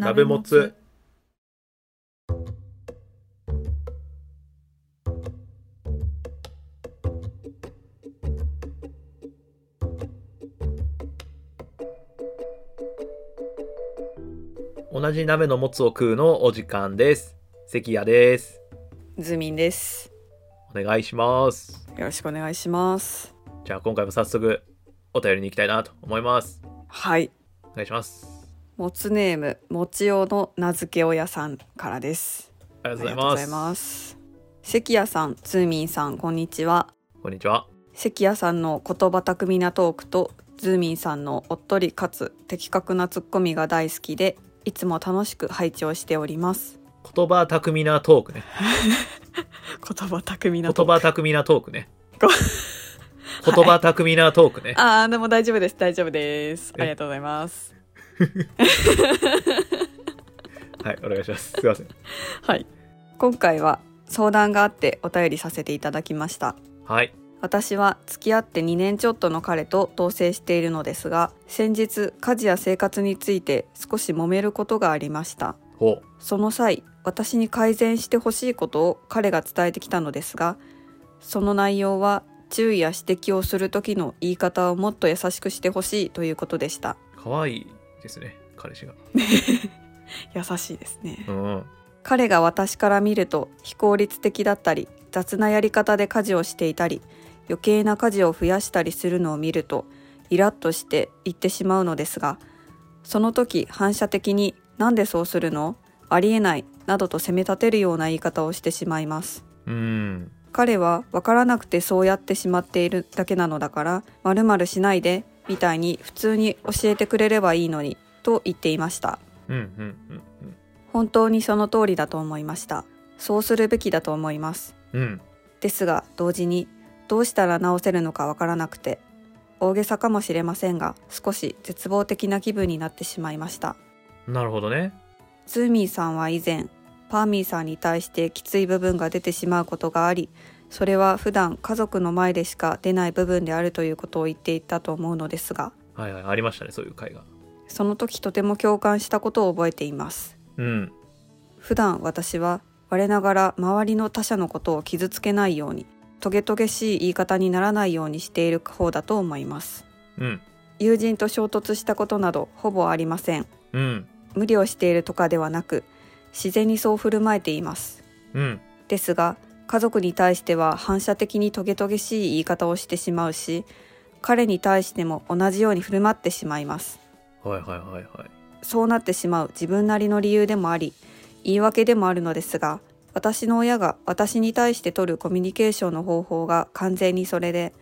鍋もつ。同じ鍋のもつを食うのお時間です。関谷です。ズミンです。お願いします。よろしくお願いします。じゃあ今回も早速お便りに行きたいなと思います。はい。お願いしますもつネームもちおの名付け親さんからです。ありがとうございます。関谷さんズーミンさんこんにちは。こんにちは。関谷さんの言葉巧みなトークとズーミンさんのおっとりかつ的確なツッコミが大好きでいつも楽しく拝聴しております。言葉巧みなトークね。言葉巧みな言トーク。葉巧みなトークね。こ言葉巧みなトークね、ああでも大丈夫です大丈夫です。え？ありがとうございます はいお願いします。すいません。はい。今回は相談があってお便りさせていただきました。はい。私は付き合って2年ちょっとの彼と同棲しているのですが先日家事や生活について少し揉めることがありました。ほその際私に改善してほしいことを彼が伝えてきたのですがその内容は注意や指摘をする時の言い方をもっと優しくしてほしいということでした。う可愛いですね彼氏が。優しいですね。うん彼が私から見ると非効率的だったり雑なやり方で家事をしていたり余計な家事を増やしたりするのを見るとイラッとして言ってしまうのですがその時反射的に「なんでそうするの？ありえない」などと責め立てるような言い方をしてしまいます。うん。彼は分からなくてそうやってしまっているだけなのだから「まるしないで」みたいに普通に教えてくれればいいのにと言っていました。うんうんうん本当にその通りだと思いました。そうするべきだと思います。うん。うんですが同時にどうしたら直せるのかわからなくて大げさかもしれませんが少し絶望的な気分になってしまいました。なるほどね。ズーミーさんは以前パーミーさんに対してきつい部分が出てしまうことがありそれは普段家族の前でしか出ない部分であるということを言っていたと思うのですがはいはいありましたねそういう会がその時とても共感したことを覚えています。うん。普段私は我ながら周りの他者のことを傷つけないようにトゲトゲしい言い方にならないようにしている方だと思います。うん。友人と衝突したことなどほぼありません。うん。無理をしているとかではなく自然にそう振る舞えています。うん。ですが家族に対しては反射的にトゲトゲしい言い方をしてしまうし彼に対しても同じように振る舞ってしまいます。はいはいはいはい。そうなってしまう自分なりの理由でもあり言い訳でもあるのですが私の親が私に対して取るコミュニケーションの方法が完全にそれで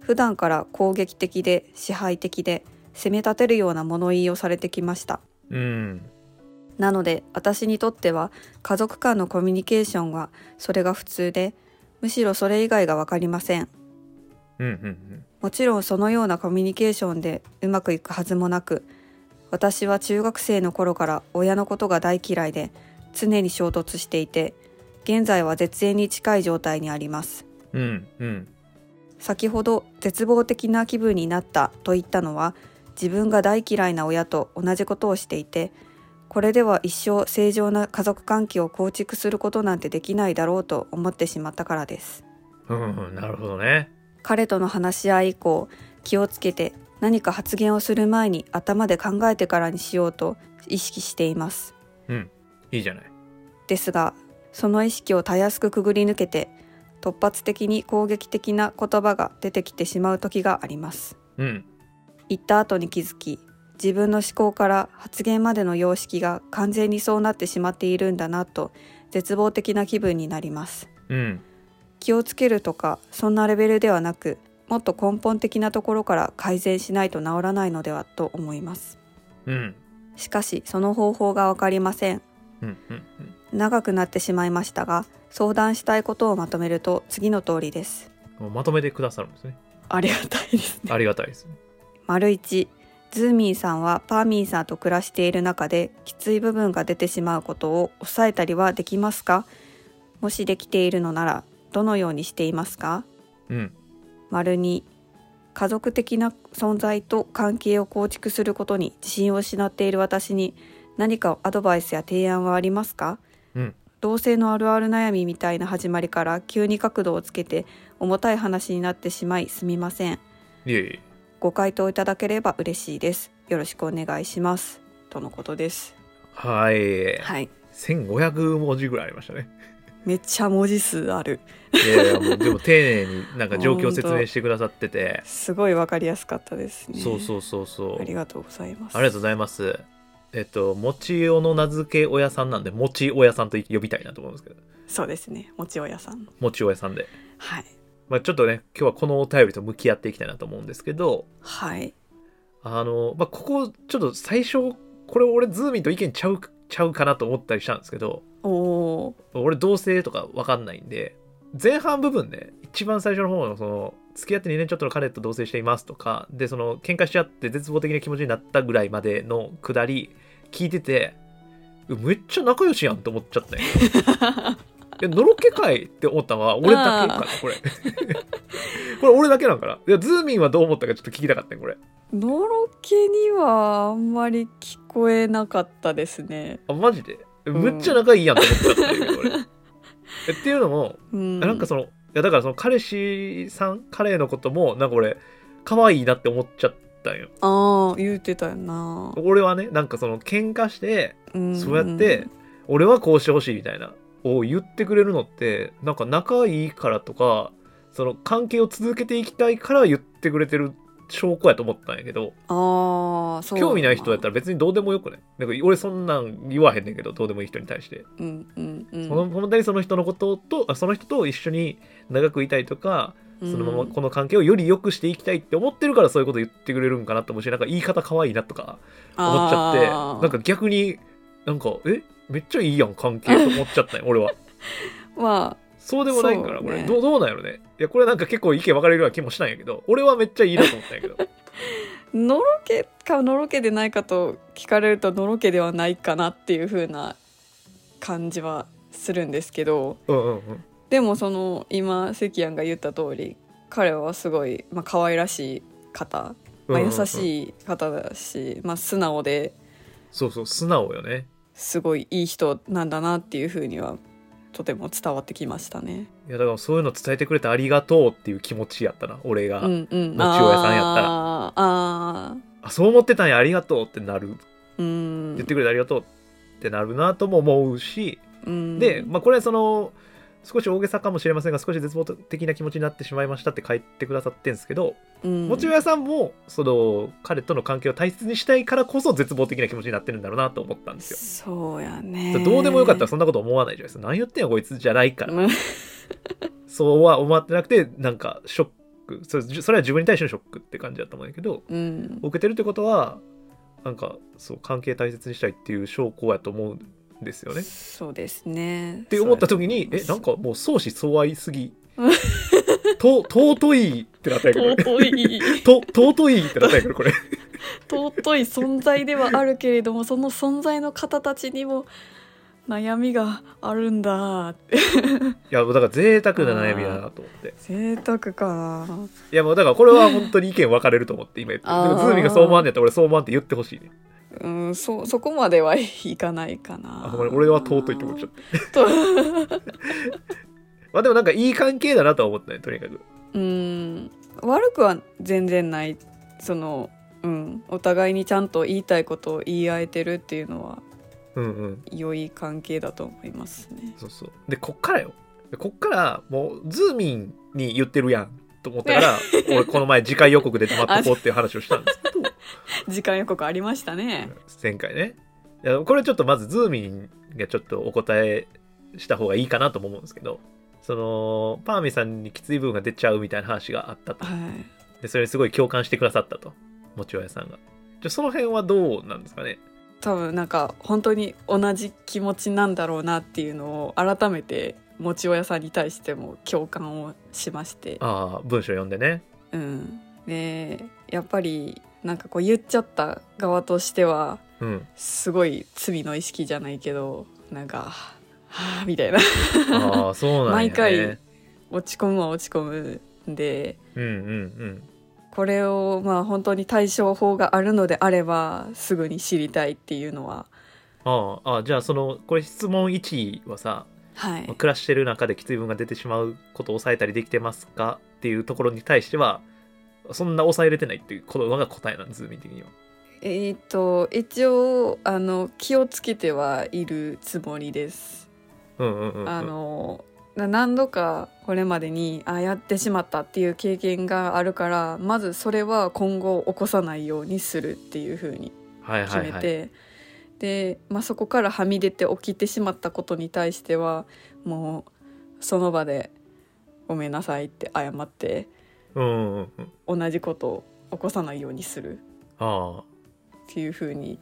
普段から攻撃的で支配的で責め立てるような物言いをされてきました。うんなので私にとっては家族間のコミュニケーションはそれが普通でむしろそれ以外が分かりませんうんうん。もちろんそのようなコミュニケーションでうまくいくはずもなく私は中学生の頃から親のことが大嫌いで常に衝突していて現在は絶縁に近い状態にあります。うんうん。先ほど絶望的な気分になったと言ったのは自分が大嫌いな親と同じことをしていてこれでは一生正常な家族関係を構築することなんてできないだろうと思ってしまったからです。うんうん なるほどね。彼との話し合い以降気をつけて何か発言をする前に頭で考えてからにしようと意識しています。うんいいじゃない。ですがその意識をたやすくくぐり抜けて突発的に攻撃的な言葉が出てきてしまう時があります。うん。言った後に気づき自分の思考から発言までの様式が完全にそうなってしまっているんだなと絶望的な気分になります。うん。気をつけるとかそんなレベルではなくもっと根本的なところから改善しないと治らないのではと思います。うん。しかしその方法が分かりません。うんうん長くなってしまいましたが相談したいことをまとめると次の通りです。うんまとめてくださるんですね。ありがたいですね。ありがたいです。ね丸1ズーミーさんはパーミーさんと暮らしている中できつい部分が出てしまうことを抑えたりはできますか？もしできているのならどのようにしていますか？うん。丸2家族的な存在と関係を構築することに自信を失っている私に何かアドバイスや提案はありますか？うん。同性のあるある悩みみたいな始まりから急に角度をつけて重たい話になってしまいすみません。いえいえご回答いただければ嬉しいです。よろしくお願いします。とのことです。はい。はい。1500文字ぐらいありましたね。めっちゃ文字数ある。いやいやもうでも 丁寧になんか状況を説明してくださってて。すごいわかりやすかったですね。そうそうそうそう。ありがとうございます。ありがとうございます。えっともちおの名付け親さんなんでもち親さんと呼びたいなと思うんですけど。そうですね。もちおやさん。もち親さんで。はいまあちょっとね今日はこのお便りと向き合っていきたいなと思うんですけどはい。あのまあここちょっと最初これ俺ズーミンと意見ちゃうちゃうかなと思ったりしたんですけどおお俺同性とか分かんないんで前半部分ね一番最初の方のその付き合って2年ちょっとの彼と同棲していますとかでその喧嘩しちゃって絶望的な気持ちになったぐらいまでのくだり聞いててうめっちゃ仲良しやんと思っちゃったん やえのろけかいって思ったのは俺だけかなこれ。これ俺だけなんかな。いやズーミンはどう思ったかちょっと聞きたかったよこれ。のろけにはあんまり聞こえなかったですね。あマジで？むっちゃ仲いいやんと思ったんやけど俺えっていうのもうん。なんかそのいやだからその彼氏さん彼のこともなんか俺可愛いなって思っちゃったんよ。ああ言うてたよな、俺はねなんかその喧嘩してうん。そうやって俺はこうしてほしいみたいなを言ってくれるのってなんか仲いいからとかその関係を続けていきたいから言ってくれてる証拠やと思ったんやけどああそう興味ない人やったらら別にどうでもよくねなんか俺そんなん言わへんねんけどどうでもいい人に対して。うんうんうん。その本当にその人のこととあその人と一緒に長くいたいとかそのままこの関係をより良くしていきたいって思ってるからそういうこと言ってくれるんかなと思うしなんか言い方可愛いなとか思っちゃってなんか逆になんかえ？めっちゃいいやん関係と思っちゃったんよ 俺は。まそうでもないんから、ねこれ。どうどうなんやろね。いやこれなんか結構意見分かれるような気もしたんやけど俺はめっちゃいいなと思ったんやけど。あ のろけかのろけでないかと聞かれるとのろけではないかなっていう風な感じはするんですけどうんうんうん。でもその今関谷が言った通り彼はすごい、まあ可愛らしい方、まあ、優いしい方だし、まあ、素直で。そうそう素直よねすごいいい人なんだなっていう風にはとても伝わってきましたね。いやだからそういうの伝えてくれてありがとうっていう気持ちやったな俺が、うんうん、もちおやさんやったら。あーああそう思ってたんやありがとうってなる。ーうん。言ってくれてありがとうってなるなとも思うし、うん。で、まあ、これその少し大げさかもしれませんが少し絶望的な気持ちになってしまいましたって書いてくださってんですけど、うんもちおやさんもその彼との関係を大切にしたいからこそ絶望的な気持ちになってるんだろうなと思ったんですよ。そうやねどうでもよかったらそんなこと思わないじゃないですか。何言ってんのこいつじゃないから。うん そうは思ってなくて、なんかショック。それそれは自分に対してのショックって感じだと思うんだけど、うん受けてるってことは、なんかそう関係大切にしたいっていう証拠やと思うんですよね。そうですね。って思った時にえなんかもう相思相愛すぎ。と尊いってなったんやけど尊い。と尊いってなったんやけどこれ。尊い存在ではあるけれどもその存在の方たちにも悩みがあるんだ。いやもうだから贅沢な悩みだなと思って。贅沢かな。いやもうだからこれは本当に意見分かれると思って今言って。でもズーミンがそう思わんねやったら俺そう思わんって言ってほしいねうんそそこまではいかないかな。あごめん俺は尊いって思っちゃった。と。まあでもなんかいい関係だなとは思ったねとにかく。うん。悪くは全然ないそのうんお互いにちゃんと言いたいことを言い合えてるっていうのはうんうん。良い関係だと思いますね。そうそう。でこっからよ。でこっからもうズーミンに言ってるやんと思ったから 俺この前次回予告で止まっとこうっていう話をしたんです。け ど 時間予告ありましたね。前回ね。いやこれちょっとまずズーミンがちょっとお答えした方がいいかなとも思うんですけどそのパーミさんにきつい部分が出ちゃうみたいな話があったと。はい。でそれにすごい共感してくださったと。もちおやさんが。じゃあその辺はどうなんですかね？多分なんか本当に同じ気持ちなんだろうなっていうのを改めてもちおやさんに対しても共感をしまして。ああ文章読んでね。うん。でやっぱりなんかこう言っちゃった側としてはうん。すごい罪の意識じゃないけどなんかはあみたいな。ああそうなんや、ね、毎回落ち込むは落ち込むんでうんうんうん。これをまあ本当に対処法があるのであればすぐに知りたいっていうのは。あああじゃあそのこれ質問1はさ、はい。まあ暮らしてる中できつい部分が出てしまうことを抑えたりできてますかっていうところに対してはそんな抑えれてないっていうことが答えなんですズーミン的には。えーっと一応あの気をつけてはいるつもりです。うんうんうんうん、あのな何度かこれまでにあやってしまったっていう経験があるからまずそれは今後起こさないようにするっていうふうにはい決はいはい、めて、で、まあ、そこからはみ出て起きてしまったことに対してはもうその場で「ごめんなさい」って謝ってうんうんうん。うん、同じことを起こさないようにする。あっていう風に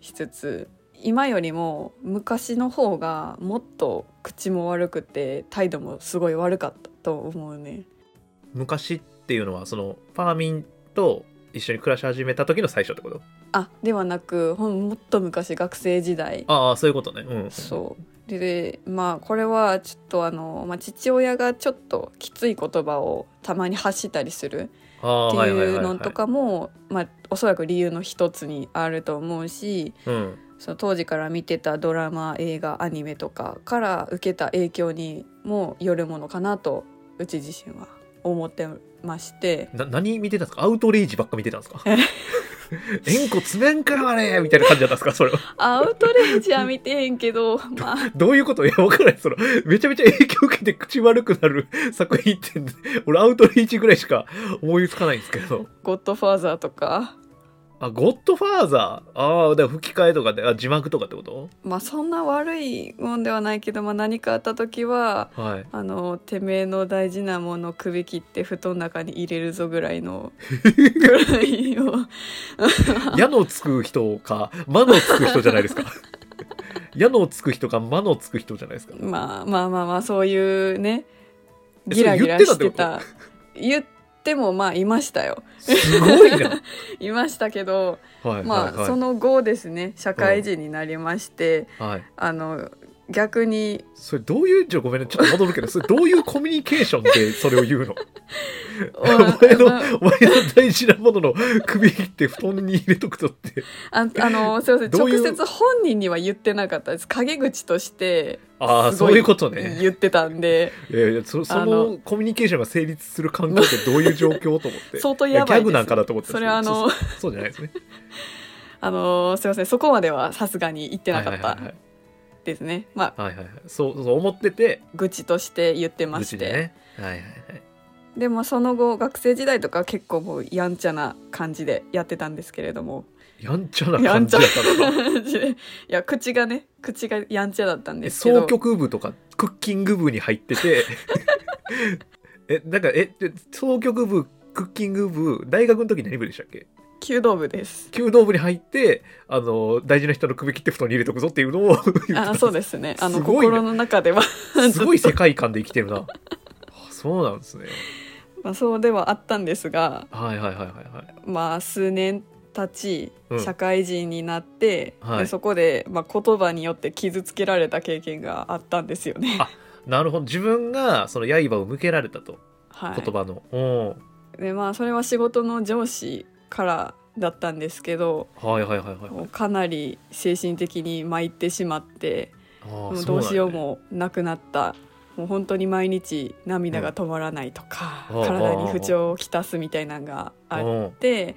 しつつ今よりも昔の方がもっと口も悪くて態度もすごい悪かったと思うね。あ昔っていうのはそのファーミンと一緒に暮らし始めた時の最初ってこと？あではなくほんもっと昔学生時代。ああそういうことね。うん。そうででまあこれはちょっとあの、まあ、父親がちょっときつい言葉をたまに発したりするっていうはいのとかもまあおそらく理由の一つにあると思うしうん。その当時から見てたドラマ映画アニメとかから受けた影響にもよるものかなとうち自身は思ってまして。な何見てたんですか？アウトレイジばっか見てたんですか？え 円弧詰めんかよあれみたいな感じだったんですかそれは。アウトレイジは見てへんけどまあ。どういうこと？いやわからない。そのめちゃめちゃ影響受けて口悪くなる作品って俺アウトレイジぐらいしか思いつかないんですけど。ゴッドファーザーとかあゴッドファーザーああだ吹き替えとかであ字幕とかってこと？まあそんな悪いもんではないけど、まあ、何かあった時ははい。あのてめえの大事なもの首切って布団の中に入れるぞぐらいの ぐらいを矢のつく人か魔のつく人じゃないですか。矢のつく人か魔のつく人じゃないですか。まあまあまあまあそういうねえギラギラそれ言ってしてた。言ってもまあいましたよ。すごいな。いましたけどはいまあ、はい。はいその後ですね社会人になりまして、はい。あの逆に。それどういうじゃあごめんねちょっと戻るけどそれどういうコミュニケーションでそれを言うの？お前のまあお前の大事なものの首切って布団に入れとくとって。ああのすいません直接本人には言ってなかったです。陰口としてああそういうことね。言ってたんで。いやいやそそあののコミュニケーションが成立する環境ってどういう状況と思って？相当やばいギャグなんかなと思ってそれはあのそうじゃないですね。あのすいませんそこまではさすがに言ってなかった。はいはいはいですね。まあはいはいはい。そうそう思ってて愚痴として言ってまして。愚痴でね。はいはいはい。でもその後学生時代とか結構もうやんちゃな感じでやってたんですけれども。やんちゃな感じだったの？か感じで。いや口がね口がやんちゃだったんえですけど。総局部とかクッキング部に入ってて。えなんかえで総局部クッキング部大学の時何部でしたっけ？弓道部です。弓道部に入ってあの大事な人の首切って布団に入れとくぞっていうのを あそうですね。あのね。心の中では。すごい世界観で生きてるな。あそうなんですね。まあそうではあったんですがはいはいはいはいはい。まあ数年経ちうん。社会人になって、はい。でそこで、まあ、言葉によって傷つけられた経験があったんですよね。あなるほど。自分がその刃を向けられたと。はい。言葉の、おでまあそれは仕事の上司からだったんですけどーはいはいはいはい。かなり精神的に参ってしまってもうどうしようもなくなった。もう本当に毎日涙が止まらないとか、うん体に不調をきたすみたいなのがあって、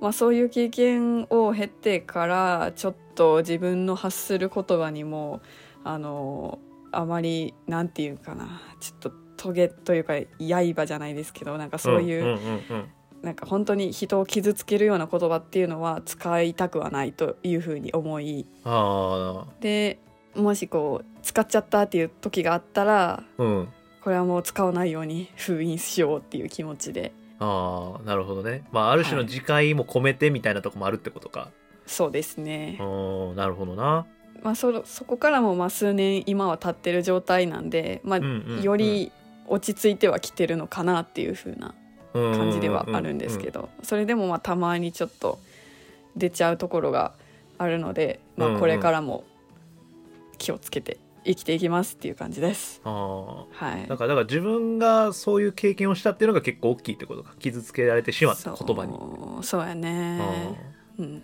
まあ、そういう経験を経てからちょっと自分の発する言葉にもあのあまりなんていうかなちょっとトゲというか刃じゃないですけどなんかそういう,、んうんうんうんなんか本当に人を傷つけるような言葉っていうのは使いたくはないというふうに思いあでもしこう使っちゃったっていう時があったらあうん。これはもう使わないように封印しようっていう気持ちで。ああなるほどね。まあある種の自戒も込めてみたいなとこもあるってことか、そうですね。うんなるほどな。まあ、そそこからもまあ数年今は経ってる状態なんで、まあより落ち着いてはきてるのかなっていう風な感感じではあるんですけどそれでもまあたまにちょっと出ちゃうところがあるので、まあ、これからも気をつけて生きていきますっていう感じです。あはい。あだからだから自分がそういう経験をしたっていうのが結構大きいってことか。傷つけられてしまった言葉に。そう。やね、あうん、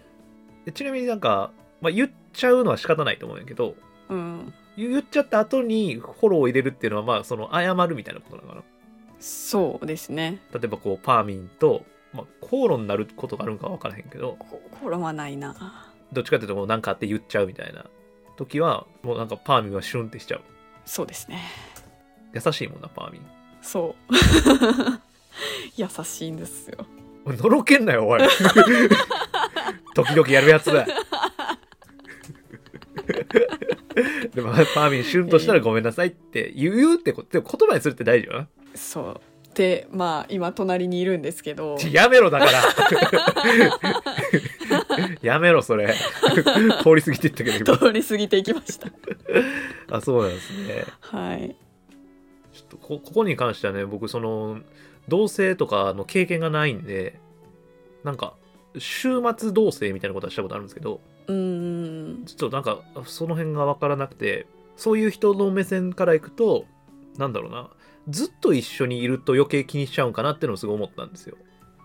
ちなみになんかまあ、言っちゃうのは仕方ないと思うんやけどうん。言っちゃった後にフォローを入れるっていうのはまあその謝るみたいなことなのかなそうですね。例えばこうパーミンと、まあ、口論になることがあるんかは分からへんけどここれはないな。どっちかっていうともうなんかあって言っちゃうみたいな時はもうなんかパーミンはシュンってしちゃう。そうですね。優しいもんなパーミン。そう。優しいんですよ。のろけんなよおい。時々やるやつだ。でもパーミンシュンとしたらごめんなさいって言うってことでも言葉にするって大事よなそう。でまあ今隣にいるんですけど。ちやめろだから。やめろそれ。通り過ぎていったけど今。通り過ぎていきました。あそうなんですね。はい。ちょっとこここに関してはね僕その同棲とかの経験がないんでなんか週末同棲みたいなことはしたことあるんですけどうーんちょっとなんかその辺が分からなくてそういう人の目線からいくとなんだろうなずっと一緒にいると余計気にしちゃうんかなっていうのをすごい思ったんですよ。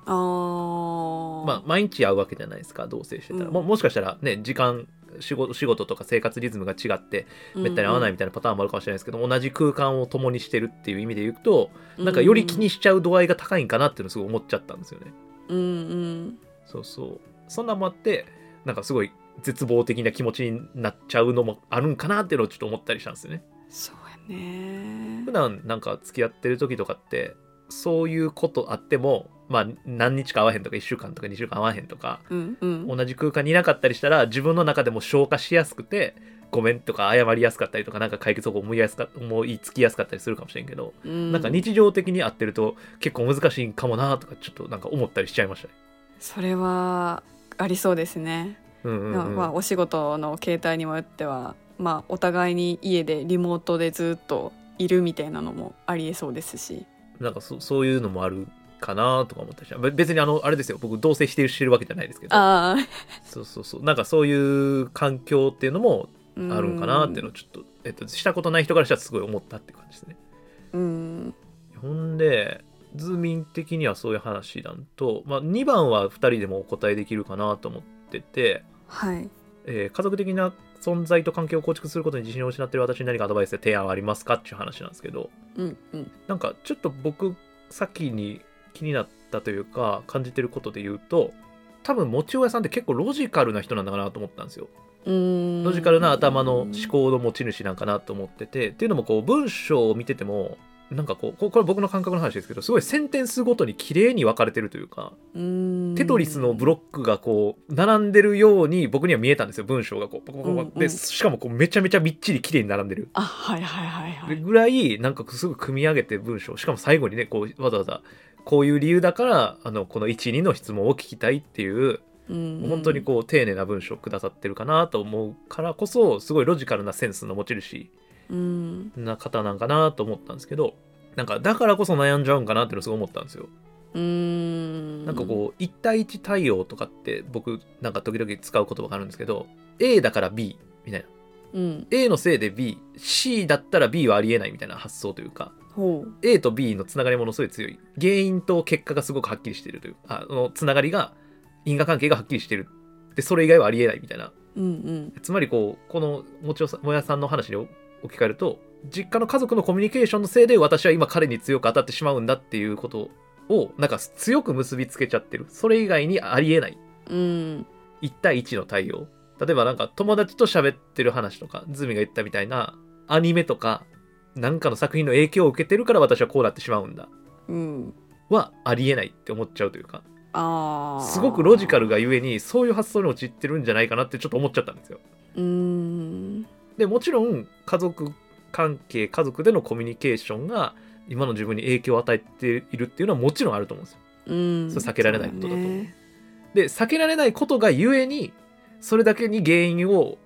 あー。まあ毎日会うわけじゃないですか同棲してたら、うん。ももしかしたらね時間仕事仕事とか生活リズムが違ってめったに会わないみたいなパターンもあるかもしれないですけど、同じ空間を共にしてるっていう意味で言うとなんかより気にしちゃう度合いが高いんかなっていうのをすごい思っちゃったんですよね。うんうん。そうそう。そんなんもあってなんかすごい絶望的な気持ちになっちゃうのもあるんかなっていうのをちょっと思ったりしたんですよね。そうやね。普段なんか付き合ってる時とかってそういうことあってもまあ何日か会わへんとか1週間とか2週間会わへんとかうんうん。同じ空間にいなかったりしたら自分の中でも消化しやすくてごめんとか謝りやすかったりとかなんか解決方法思いやすか思いつきやすかったりするかもしれんけど、うん。なんか日常的に会ってると結構難しいんかもなとかちょっとなんか思ったりしちゃいましたね。それはありそうですね、うんうんうん。まあ、お仕事の形態にもよっては、まあ、お互いに家でリモートでずっといるみたいなのもありえそうですし。なんかそそういうのもあるかなとか思ったりし別にあのあれですよ。僕同棲してるしてるわけじゃないですけど。あそうそうそう。なんかそういう環境っていうのもああるんかなっていうのをちょっと、えっと、したことない人からしたらすごい思ったって感じですね。うん。ほんでズーミン的にはそういう話なんと、まあ、2番は2人でもお答えできるかなと思ってて、はい。えー家族的な存在と関係を構築することに自信を失っている私に何かアドバイスや提案はありますかっていう話なんですけど。うんうん。なんかちょっと僕先に気になったというか感じてることで言うと多分もちおやさんって結構ロジカルな人なんだかなと思ったんですよ。うん。ロジカルな頭の思考の持ち主なんかなと思っててっていうのもこう文章を見ててもなんかこうここれ僕の感覚の話ですけどすごいセンテンスごとに綺麗に分かれてるというかうん。テトリスのブロックがこう並んでるように僕には見えたんですよ文章がこう。ポコポコポコうんうんでしかもこうめちゃめちゃみっちり綺麗に並んでる。あはいはいはいはい。ぐらいなんかすごい組み上げて文章しかも最後にねこうわざわざこういう理由だからあのこの12の質問を聞きたいっていううん本当にこう丁寧な文章をくださってるかなと思うからこそすごいロジカルなセンスの持ち主うんな方なんかなと思ったんですけどなんかだからこそ悩んじゃうんかなってのをすごい思ったんですよ。うん。なんかこう1対1対応とかって僕なんか時々使う言葉があるんですけど A だから B みたいな。う、うん、A のせいで BC だったら B はありえないみたいな発想というかほう。A と B のつながりものすごい強い。原因と結果がすごくはっきりしてるという。あのつながりが因果関係がはっきりしてる。でそれ以外はありえないみたいな。うんうん。つまりこうこのもちおさもやさんの話に置き換えると実家の家族のコミュニケーションのせいで私は今彼に強く当たってしまうんだっていうことをなんか強く結びつけちゃってる。それ以外にありえない。うん。1対1の対応。例えばなんか友達と喋ってる話とかズミが言ったみたいなアニメとかなんかの作品の影響を受けてるから私はこうなってしまうんだ。うん。はありえないって思っちゃうというか。すごくロジカルがゆえにそういう発想に陥ってるんじゃないかなってちょっと思っちゃったんですよ。うんでもちろん家族関係家族でのコミュニケーションが今の自分に影響を与えているっていうのはもちろんあると思うんですよ。うん。それ避けられないことだと。思うそうね。で避けられないことがゆえにそれだけに原因を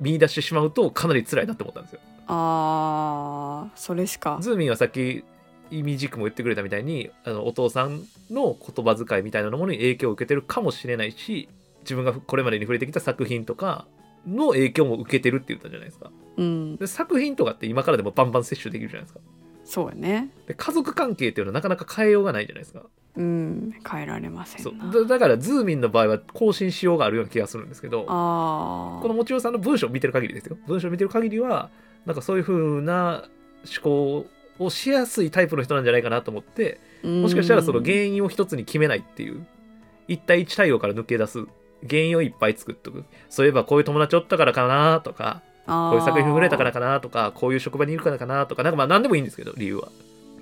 見出してしまうとかなり辛いなって思ったんですよ。ああそれしか。ズーミンはさっき意味軸も言ってくれたみたいにあのお父さんの言葉遣いみたいなものに影響を受けてるかもしれないし自分がこれまでに触れてきた作品とかの影響も受けてるって言ったじゃないですか。うん。で作品とかって今からでもバンバン摂取できるじゃないですか。そうやね。で家族関係っていうのはなかなか変えようがないじゃないですか。うん。変えられませそう。だだからズーミンの場合は更新しようがあるような気がするんですけどあこのもちろさんの文章を見てる限りですよ。文章を見てる限りはなんかそういう風な思考をしやすいタイプの人なんじゃないかなと思ってあもしかしたらその原因因を一つに決めないっていう一対一対応から抜け出す原因をいっぱい作っとく。そういえばこういう友達おったからかなとかここういう作品触れたからかなとかこういう職場にいるからかなとかなんかまあ何でもいいんですけど理由は。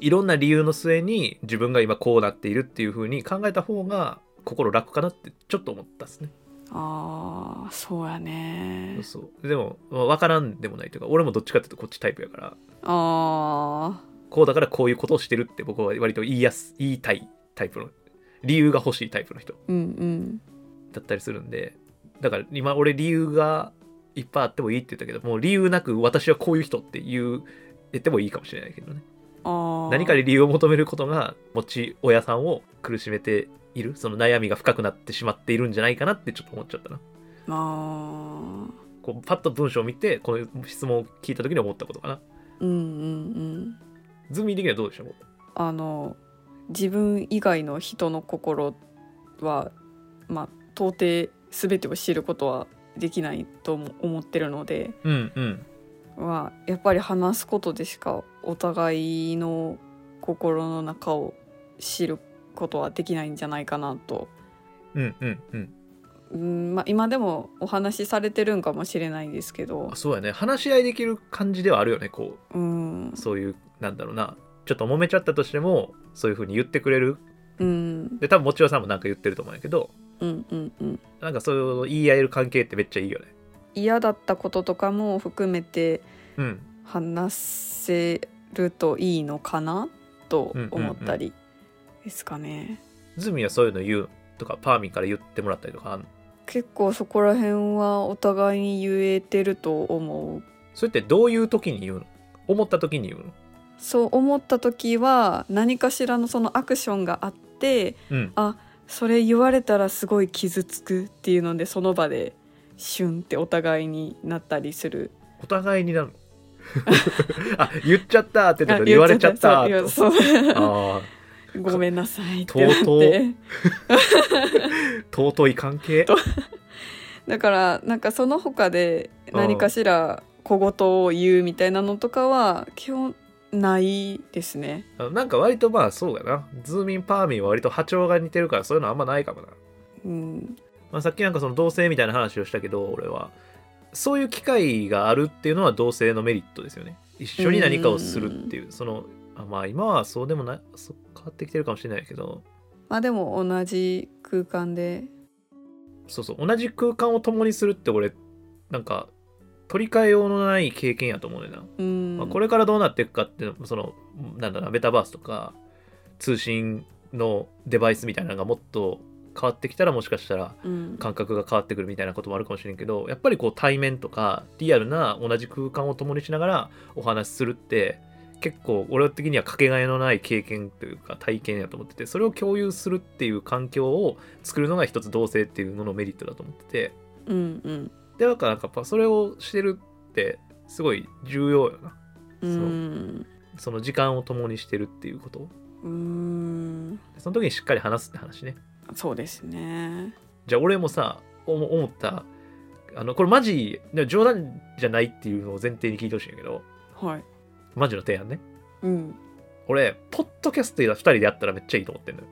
いろんな理由の末に自分が今こうなっているっていう風に考えた方が心楽かなってちょっと思ったですね。ああそうやね。そうでも、まあ、分からんでもないというか俺もどっちかっていうとこっちタイプやから。あこうだからこういうことをしてるって僕は割と言いやす言いたいタイプの理由が欲しいタイプの人。ーうんうんだったりするんでだから今俺理由がいっぱいあってもいいって言ったけどもう理由なく私はこういう人って言う言ってもいいかもしれないけどね。ああ何かに理由を求めることが持ち親さんを苦しめているその悩みが深くなってしまっているんじゃないかなってちょっと思っちゃったな。ああこうパッと文章を見てこの質問を聞いた時に思ったことかな。うんうんうん。ズミ的にはどうでしょうあの自分以外の人の心はまあ到底全てを知ることはできないとも思ってるのでうんうん。はやっぱり話すことでしかお互いの心の中を知ることはできないんじゃないかなと、うんうんうん。うんまあ、今でもお話しされてるんかもしれないですけど。あ、そうやね。話し合いできる感じではあるよねこう。ん。うそういうなんだろうな。ちょっと揉めちゃったとしてもそういう風に言ってくれる。うん。で多分もちろさんもなんか言ってると思うんやけどうんうんうん。なんかそういう言い合える関係ってめっちゃいいよね。嫌だったこととかも含めてうん。話せるといいのかなと思ったりですかね、ズミはそういうの言うとかパーミンから言ってもらったりとかあんの？結構そこら辺はお互いに言えてると思う。それってどういう時に言うの？思った時に言うの？そう思った時は何かしらのそのアクションがあってうん。あそれ言われたらすごい傷つくっていうのでその場でシュンってお互いになったりする。お互いになるの？あ言っちゃったって言われちゃったと？そう。あごめんなさいってなって。ー 尊い関係？とだからなんかその他で何かしら小言を言うみたいなのとかは基本ないですね。なんか割とまあそうやな。ズーミンパーミンは割と波長が似てるからそういうのあんまないかもな、うん。まあ、さっきなんかその同性みたいな話をしたけど俺は。そういう機会があるっていうのは同性のメリットですよね。一緒に何かをするっていう。そのあまあ今はそうでもないそう変わってきてるかもしれないけど。まあでも同じ空間で。そうそう。同じ空間を共にするって俺なんか取り替えようのない経験やと思うねんな、うん、まあ、これからどうなっていくかっていうのそのなんだろうなメタバースとか通信のデバイスみたいなのがもっと変わってきたらもしかしたらうん。感覚が変わってくるみたいなこともあるかもしれんけどやっぱりこう対面とかリアルな同じ空間を共にしながらお話しするって結構俺的にはかけがえのない経験というか体験やと思っててそれを共有するっていう環境を作るのが一つ同性っていうののメリットだと思ってて。うんうんでだからなんかやっぱそれをしてるってすごい重要よな。うん。その時間を共にしてるっていうこと。うん。その時にしっかり話すって話ね。そうですね。じゃあ俺もさ思思った。あのこれマジで冗談じゃないっていうのを前提に聞いてほしいんやけど。はい。マジの提案ね。うん。俺ポッドキャスト2人でやったらめっちゃいいと思ってんのよ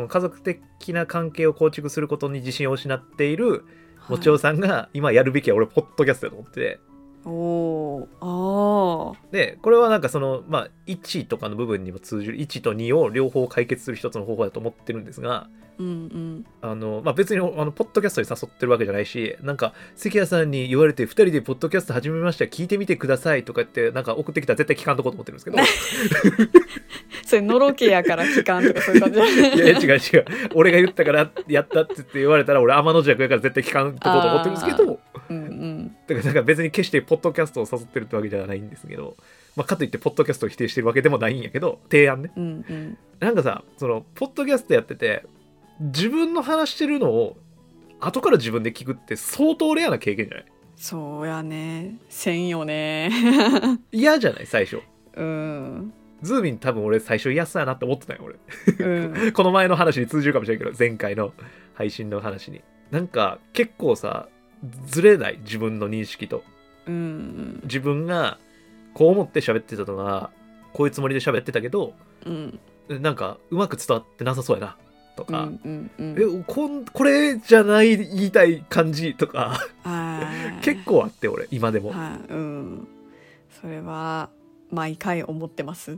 この家族的な関係を構築することに自信を失っているはい。もちおさんが今やるべきは俺ポッドキャストだと思ってておーあでこれはなんかそのまあ1とかの部分にも通じる1と2を両方解決する一つの方法だと思ってるんですがーうんうん。あの、まあ、別にあのポッドキャストに誘ってるわけじゃないしなんか関谷さんに言われて2人でポッドキャスト始めました聞いてみてくださいとかってなんか送ってきたら絶対聞かんとこうと思ってるんですけど。それのろけやから期間とかそういう感じ。いや違う違う。俺が言ったからやったって言って言われたら俺天の弱やから絶対聞かんとこうと思ってるんですけどうんうん。だからなんか別に決してポッドキャストを誘ってるってわけじゃないんですけど、まあ、かといってポッドキャストを否定してるわけでもないんやけど提案ね。うんうん。なんかさそのポッドキャストやってて自分の話してるのを後から自分で聞くって相当レアな経験じゃない？そうやね。せんよね。嫌じゃない？最初。うん。ズーミン多分俺最初嫌そうやなって思ってたよ俺。うん。この前の話に通じるかもしれんけど前回の配信の話に。なんか結構さずれない自分の認識と。うん。自分がこう思って喋ってたのがこういうつもりで喋ってたけどうん。なんかうまく伝わってなさそうやなとか、うんうんうん。えこんこれじゃない言いたい感じとか。はい。結構あって俺今でも。はいうん。それは毎回思ってます。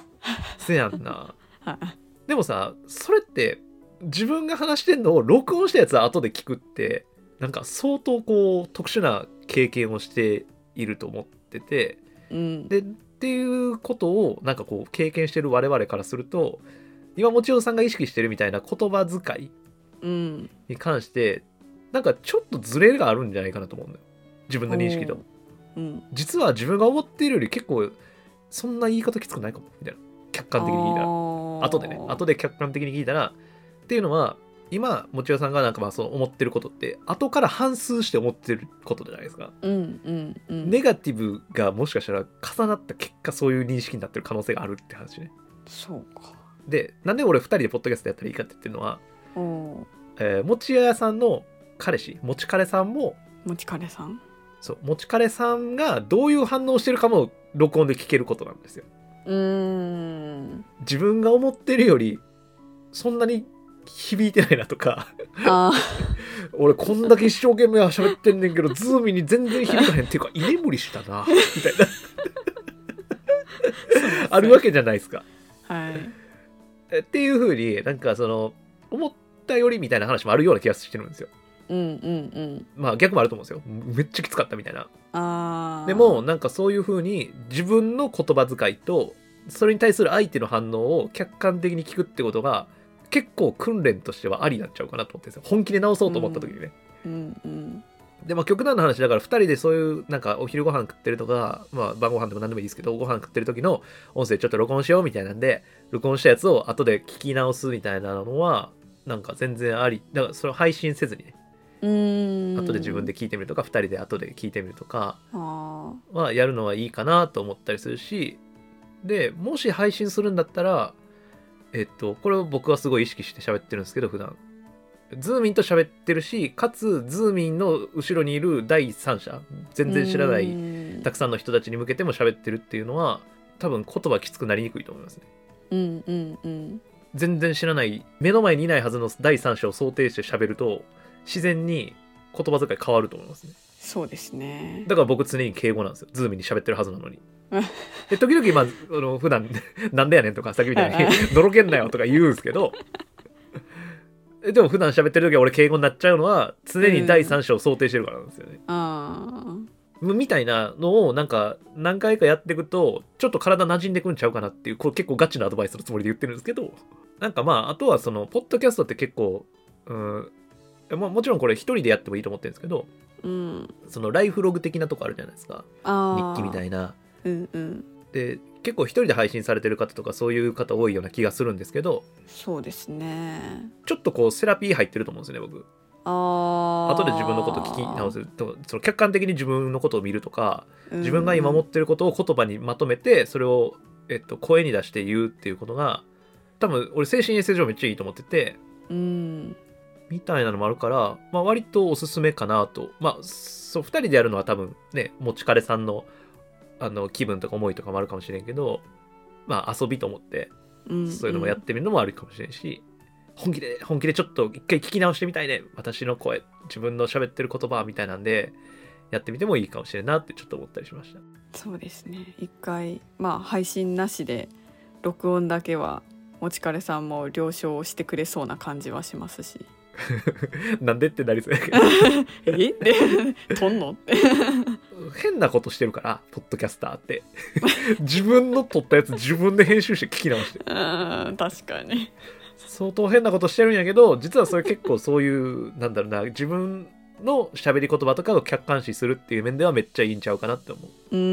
せやんな。はい。でもさそれって自分が話してんのを録音したやつは後で聞くってなんか相当こう特殊な経験をしていると思っててうん。でっていうことをなんかこう経験してる我々からすると今もちろんさんが意識してるみたいな言葉遣いうん。に関してなんかちょっとズレがあるんじゃないかなと思うんだよ。自分の認識と。うん。実は自分が思っているより結構そんな言い方きつくないかもみたいな。客観的に聞いたら。後後でね。後で客観的に聞いたらっていうのは今もちろさんがなんかまあそう思ってることって後から反数して思ってることじゃないですか、うんうんうん。ネガティブがもしかしたら重なった結果そういう認識になってる可能性があるって話ね。そうか。でなんで俺2人でポッドキャストやったらいいかって言ってるのは、おえー、もち屋さんの彼氏もち彼さんももちかれさん？そうもち彼さんがどういう反応してるかも録音で聞けることなんですよ。うーん。自分が思ってるよりそんなに響いてないなとか。あ俺こんだけ一生懸命喋ってんねんけどズーミンに全然響かへんっていうか居眠りしたなみたいな。あるわけじゃないですか。あはい。えっていう風になんかその思ったよりみたいな話もあるような気がしてるんですよ。うんうんうん。まあ逆もあると思うんですよ。めっちゃきつかったみたいな。でもなんかそういう風に自分の言葉遣いとそれに対する相手の反応を客観的に聞くってことが結構訓練としてはありになっちゃうかなと思ってるんですよ。本気で直そうと思った時にね、うんうん。でまあ極端な話だから2人でそういうなんかお昼ご飯食ってるとか、まあ、晩ご飯でも何でもいいですけどご飯食ってる時の音声ちょっと録音しようみたいなんで録音したやつを後で聞き直すみたいなのはなんか全然ありだからそれを配信せずにねうーん。後で自分で聞いてみるとか2人で後で聞いてみるとかあはやるのはいいかなと思ったりするしでもし配信するんだったらえっとこれを僕はすごい意識して喋ってるんですけど普段。ズーミンと喋ってるしかつズーミンの後ろにいる第三者全然知らないいたくさんの人たちに向けても喋ってるっていうのは多分言葉きつくなりにくいと思いますね。うんうんうん。全然知らない目の前にいないはずの第三者を想定して喋ると自然に言葉遣い変わると思いますね。そうですね。だから僕常に敬語なんですよ。ズームに喋ってるはずなのに。うん で時々まああの普段 なんでやねんとかさっきみたいにの ろけんなよとか言うんですけど。えでも普段喋ってる時は俺敬語になっちゃうのは常に第三者を想定してるからなんですよね、あみたいなのをなんか何回かやっていくとちょっと体馴染んでくんちゃうかなっていうこれ結構ガチなアドバイスのつもりで言ってるんですけど。なんかまああとはそのポッドキャストって結構うんまあもちろんこれ一人でやってもいいと思ってるんですけど。ーうん。そのライフログ的なとこあるじゃないですか。あ日記みたいいなうんうん。で結構一人で配信されてる方とかそういう方多いような気がするんですけどそうですね。ちょっとこうセラピー入ってると思うんですよね僕。ああ後で自分のこと聞き直す。とその客観的に自分のことを見るとか自分が今持ってることを言葉にまとめてそれを、えっと、声に出して言うっていうことが多分俺精神衛生上めっちゃいいと思っててうん。みたいなのもあるから、まあ、割とおすすめかなと。まあそう2人でやるのは多分ね持ち彼さんのあの気分とか思いとかもあるかもしれんけどまあ遊びと思ってうんそういうのもやってみるのもあるかもしれんし、本気で本気でちょっと一回聞き直してみたいね。私の声自分の喋ってる言葉みたいなんでやってみてもいいかもしれんなってちょっと思ったりしました。そうですね。一回まあ配信なしで録音だけはもちかれさんも了承してくれそうな感じはしますし なんでってなりそうやけど。え？で撮んの？っ て変なことしてるからポッドキャスターって。自分の撮ったやつ自分で編集して聞き直して。うん確かに。相当変なことしてるんやけど実はそれ結構そういうなんだろうな自分の喋り言葉とかを客観視するっていう面ではめっちゃいいんちゃうかなって思う。うんう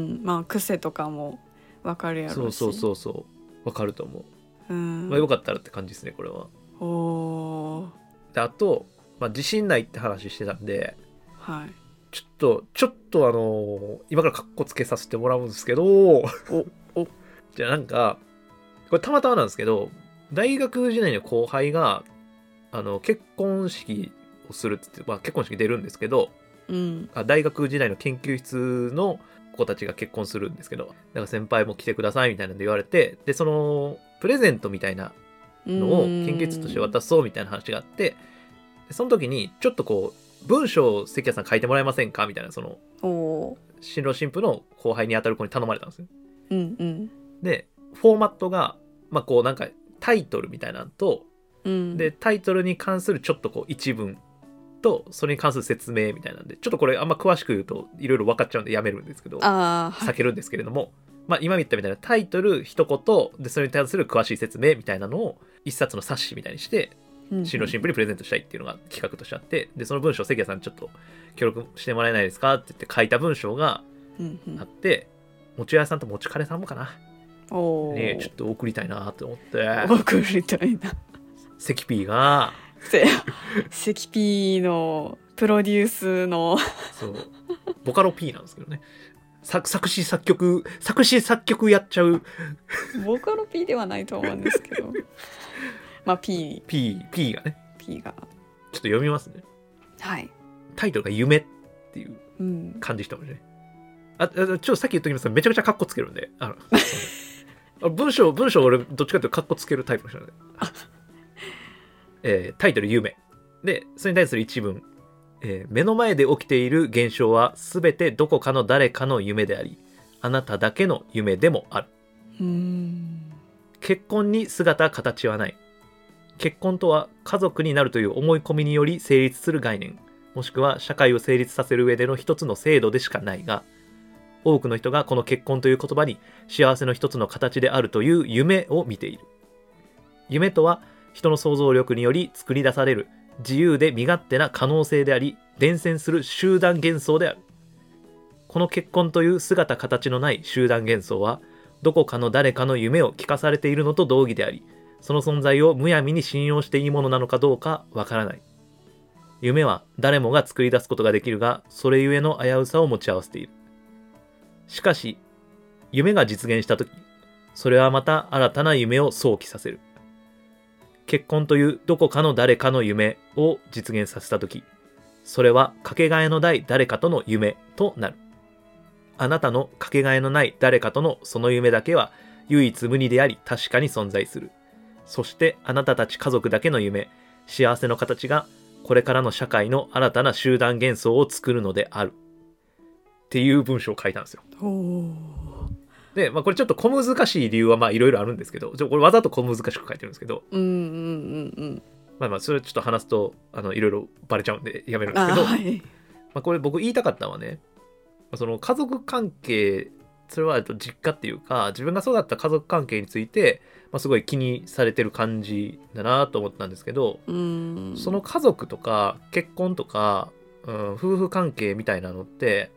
ん。まあ癖とかもわかるやろし。そうそうそうそう。わかると思う、うん。まあ、よかったらって感じですねこれは。おーであと、まあ、自信ないって話してたんではい。ちょっとちょっとあの今からカッコつけさせてもらうんですけどおお。じゃあなんかこれたまたまなんですけど大学時代の後輩があの結婚式をするって言って、まあ、結婚式出るんですけどうん。あ大学時代の研究室の子たちが結婚するんですけどだから先輩も来てくださいみたいなんで言われてでそのプレゼントみたいなのを研究室として渡そうみたいな話があってでその時にちょっとこう文章を関谷さん書いてもらえませんか？みたいなその新郎新婦の後輩に当たる子に頼まれたんですよ。うんうん。でフォーマットがまあこうなんかタイトルみたいなのとうん。でタイトルに関するちょっとこう一文とそれに関する説明みたいなんでちょっとこれあんま詳しく言うといろいろ分かっちゃうんでやめるんですけど避けるんですけれども、まあ今言ったみたいなタイトル一言でそれに関する詳しい説明みたいなのを一冊の冊子みたいにしてうん新郎新婦にプレゼントしたいっていうのが企画としてあってでその文章を関谷さんちょっと協力してもらえないですかって言って書いた文章がうんうん。あって餅屋さんと餅カレさんもかな。おおねちょっと送りたいなと思って。送りたいな。関 P が。関 P のプロデュースの。そう。ボカロ P なんですけどね。作作詞作曲作詞作曲やっちゃう。ボカロ P ではないと思うんですけどまあ P P, P がね。P が。ちょっと読みますね。はい。タイトルが「夢」っていううん。感じしてますね。ああちょっとさっき言っときますけどめちゃくちゃカッコつけるんで。あのあ文章文章俺どっちかというとカッコつけるタイプの人なんで、えータイトル「夢」でそれに対する一文、えー目の前で起きている現象は全てどこかの誰かの夢でありあなただけの夢でもある。うん。結婚に姿形はない結婚とは家族になるという思い込みにより成立する概念もしくは社会を成立させる上での一つの制度でしかないが多くの人がこの結婚という言葉に幸せの一つの形であるという夢を見ている。夢とは人の想像力により作り出される自由で身勝手な可能性であり伝染する集団幻想である。この結婚という姿形のない集団幻想はどこかの誰かの夢を聞かされているのと同義でありその存在をむやみに信用していいものなのかどうかわからない。夢は誰もが作り出すことができるがそれゆえの危うさを持ち合わせている。しかし夢が実現した時それはまた新たな夢を想起させる。結婚というどこかの誰かの夢を実現させた時それはかけがえのない誰かとの夢となる。あなたのかけがえのない誰かとのその夢だけは唯一無二であり確かに存在する。そしてあなたたち家族だけの夢、幸せの形がこれからの社会の新たな集団幻想を作るのである。っていう文章を書いたんですよ。で、まあこれちょっと小難しい理由はまあいろいろあるんですけど、ちょこれわざと小難しく書いてるんですけど、うんうんうんまあまあそれちょっと話すとあのいろいろバレちゃうんでやめるんうんですけど、あはい。まあ、これ僕言いたかったのはね、まあその家族関係、それはと実家っていうか、自分が育った家族関係について、まあ、すごい気にされてる感じだなと思ったんですけど、うんその家族とか結婚とか、うん、夫婦関係みたいなのって、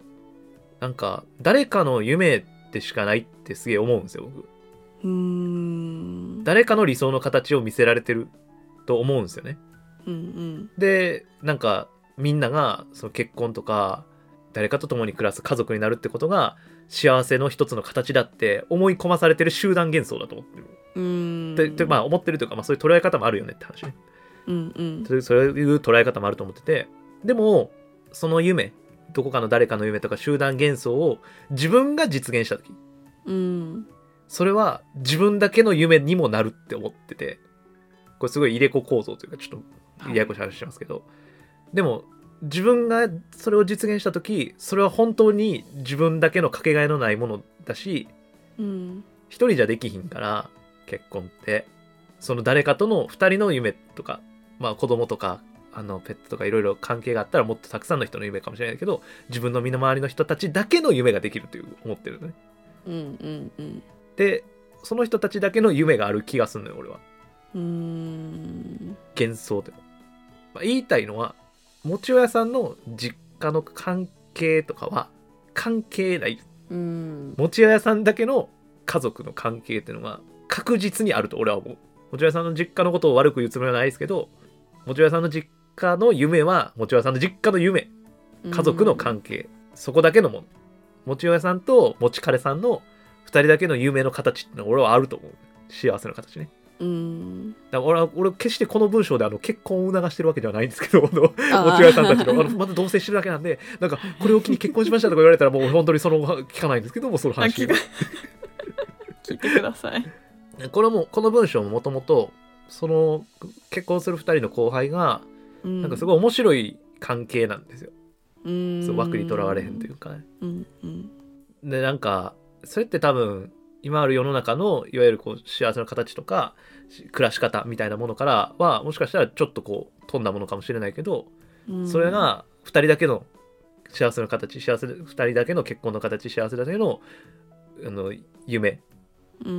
なんか誰かの夢でしかないってすげえ思うんですよ、僕。うん誰かの理想の形を見せられてると思うんですよね。うんうんでなんかみんながその結婚とか誰かと共に暮らす家族になるってことが幸せの一つの形だって思い込まされてる集団幻想だと思ってる。うん。ででまあ思ってるというか、まあ、そういう捉え方もあるよねって話。ね。うんうん。そういう捉え方もあると思ってて。でもその夢どこかの誰かの夢とか集団幻想を自分が実現した時。うん。それは自分だけの夢にもなるって思ってて。これすごい入れ子構造というかちょっとややこしい話してますけど、でも自分がそれを実現した時それは本当に自分だけのかけがえのないものだしうん一人じゃできひんから結婚って。その誰かとの二人の夢とかまあ子供とかあのペットとかいろいろ関係があったらもっとたくさんの人の夢かもしれないけど自分の身の回りの人たちだけの夢ができるという思ってるのね。うんうんうん。でその人たちだけの夢がある気がするのよ俺は。うん。幻想でも、まあ、言いたいのは餅屋さんの実家の関係とかは関係ない。うん。餅屋さんだけの家族の関係っていうのが確実にあると俺は思う。餅屋さんの実家のことを悪く言うつもりはないですけど餅屋さんの実家の夢は餅屋さんの実家の夢。家族の関係、そこだけのもの。持ち親さんと持ち彼さんの2人だけの夢の形ってのは俺はあると思う。幸せの形ねうん。だから俺は俺決してこの文章であの結婚を促してるわけではないんですけど あの持ちさんたちの。あのまだ同棲してるだけなんでなんかこれを機に結婚しましたとか言われたらもう本当にその聞かないんですけどもその話あ聞い。てください。これもこの文章ももともとその結婚する2人の後輩がななんかすごい面白い関係なんですよ、いそう枠にとらわれへんというかね。うんうん。でなんかそれって多分今ある世の中のいわゆるこう幸せの形とかし暮らし方みたいなものからはもしかしたらちょっとこう飛んだものかもしれないけど、うん。それが2人だけの幸せの形幸せ2人だけの結婚の形幸せだけのあの夢。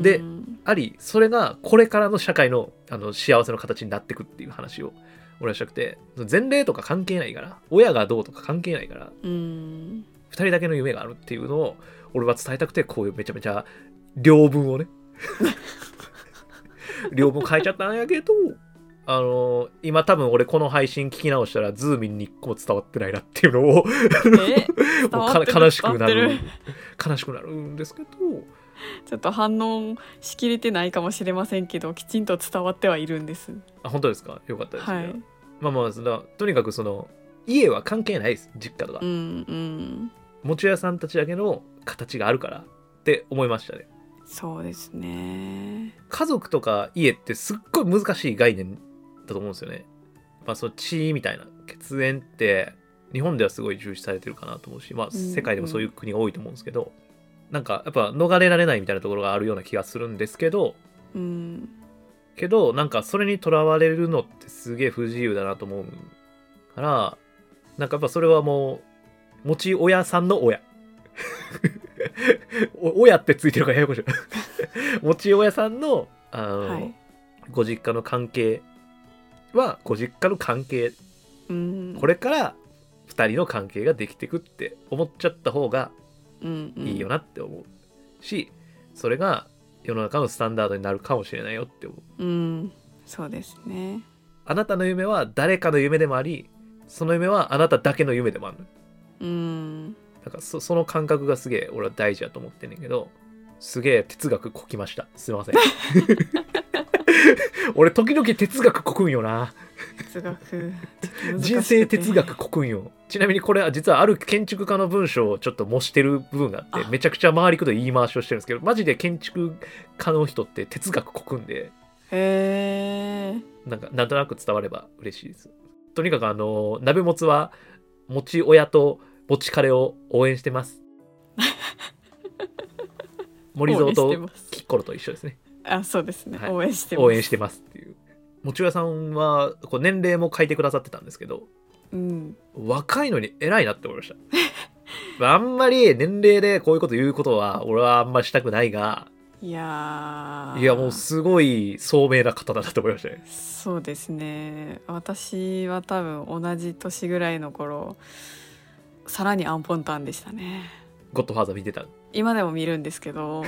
でうん。ありそれがこれからの社会のあの幸せの形になってくっていう話を俺はしたくて前例とか関係ないから親がどうとか関係ないからうん。2人だけの夢があるっていうのを俺は伝えたくてこういうめちゃめちゃ両文をね両文書いちゃったんやけどあの今多分俺この配信聞き直したらズーミンに1個も伝わってないなっていうのを う悲しくなる。悲しくなるんですけど。ちょっと反応しきれてないかもしれませんけどきちんと伝わってはいるんです。あ本当ですか？よかったですね、はい。まあまあそのとにかくその家は関係ないです。実家とか、うんうん。持ち屋さんたちだけの形があるからって思いましたねそうですね家族とか家ってすっごい難しい概念だと思うんですよね。まあその血みたいな血縁って日本ではすごい重視されてるかなと思うし、まあうんうん世界でもそういう国が多いと思うんですけど、なんかやっぱ逃れられないみたいなところがあるような気がするんですけど、うんけどなんかそれにとらわれるのってすげえ不自由だなと思うから、なんかやっぱそれはもう持ち親さんの親。お親ってついてるからややこしい。持ち親さんのあの、はい。ご実家の関係はご実家の関係。うん。これから2人の関係ができてくって思っちゃった方がうんうん。いいよなって思うし、それが世の中のスタンダードになるかもしれないよって思う。うん。そうですね。あなたの夢は誰かの夢でもありその夢はあなただけの夢でもある。うんだからそその感覚がすげえ俺は大事だと思ってんねんけどすげえ哲学こきました。すいません。俺時々哲学こくんよな。哲学人生哲学こくんよ。ちなみにこれは実はある建築家の文章をちょっと模してる部分があってあ。めちゃくちゃ回りくどい言い回しをしてるんですけどマジで建築家の人って哲学こくんでへえなんかなんとなく伝われば嬉しいです。とにかくあの鍋もつは持ち親と持ち彼を応援してます森蔵とキッコロと一緒ですねあそうですね、はい応援してます応援してますっていう持ち親さんはこう年齢も書いてくださってたんですけどうん若いのに偉いなって思いましたあんまり年齢でこういうこと言うことは俺はあんまりしたくないがいやーいやもうすごい聡明な方だなと思いましたねそうですね私は多分同じ年ぐらいの頃さらにアンポンタンでしたね。ゴッドファーザー見てた？今でも見るんですけど。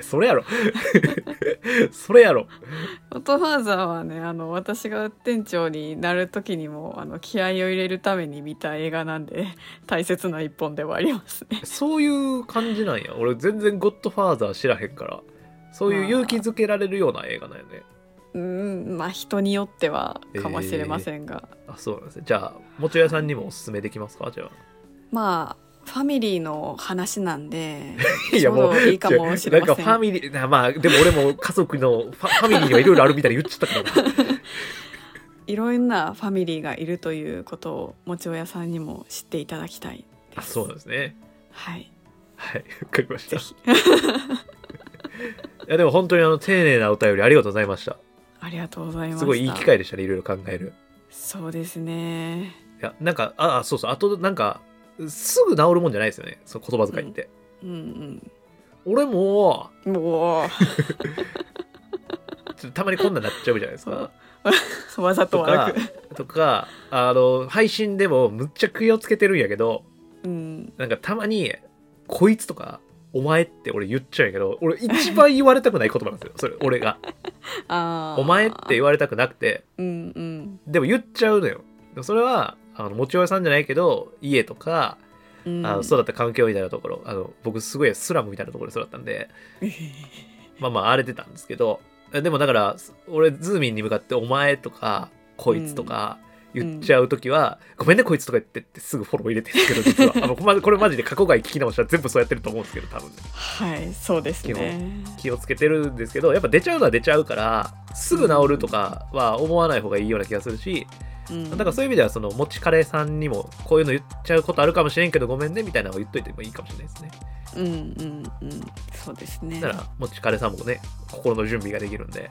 それやろ。それやろ「オトファーザー」はねあの私が店長になる時にもあの気合を入れるために見た映画なんで大切な一本ではありますね。そういう感じなんや。俺全然ゴッドファーザー知らへんから。そういう勇気づけられるような映画なんやね。うんまあ人によってはかもしれませんが、あそうなんですね。じゃあもち屋さんにもおすすめできますか？じゃあまあファミリーの話なんで いやもういいかもしれません。なんかファミリーなまあでも俺も家族のファファミリーにはいろいろあるみたいに言っちゃったから いろんなファミリーがいるということをもちおやさんにも知っていただきたい。あそうですね。はい、はいわかりました。いやでも本当にあの丁寧なお便りありがとうございました。ありがとうございました。すごいいい機会でしたねいろいろ考える。そうですね。いやなんかああそうそう。あとなんかすぐ治るもんじゃないですよねその言葉遣いって、うん俺もうん。も ちょっとたまにこんなんなっちゃうじゃないですかう わざと悪く。とかあの配信でもむっちゃ気をつけてるんやけどうん。なんかたまに「こいつ」とか「お前」って俺言っちゃうんやけど俺一番言われたくない言葉なんですよそれ俺が あ「あ。お前」って言われたくなくてうんうん。でも言っちゃうのよそれはあの持ち親さんじゃないけど家とかうん。あの育った環境みたいなところあの僕すごいスラムみたいなところで育ったんで まあまあ荒れてたんですけどえでもだから俺ズーミンに向かって「お前」とか「こいつ」とか言っちゃう時は「ごめんねこいつ」とか言ってってすぐフォロー入れてるんですけど実は。あのこれマジで過去回聞き直したら全部そうやってると思うんですけど多分。ねはいそうですね。気をつけてるんですけどやっぱ出ちゃうのは出ちゃうからすぐ治るとかは思わない方がいいような気がするしうんだからそういう意味ではその持ちカレーさんにもこういうの言っちゃうことあるかもしれんけどごめんねみたいなのを言っといてもいいかもしれないですね。うんうんうん。そうですね。だから持ちカレーさんもね心の準備ができるんで。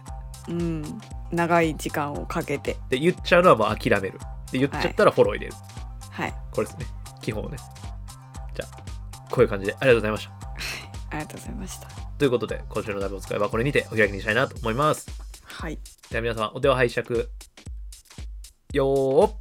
うん。長い時間をかけて。で言っちゃうのはもう諦めるで言っちゃったらフォロー入れる、はい。これですね。基本をね。じゃあこういう感じでありがとうございました。ありがとうございました。ということで今週のダブを使えばこれにてお開きにしたいなと思います。はい。では皆様お手を拝借よー。っ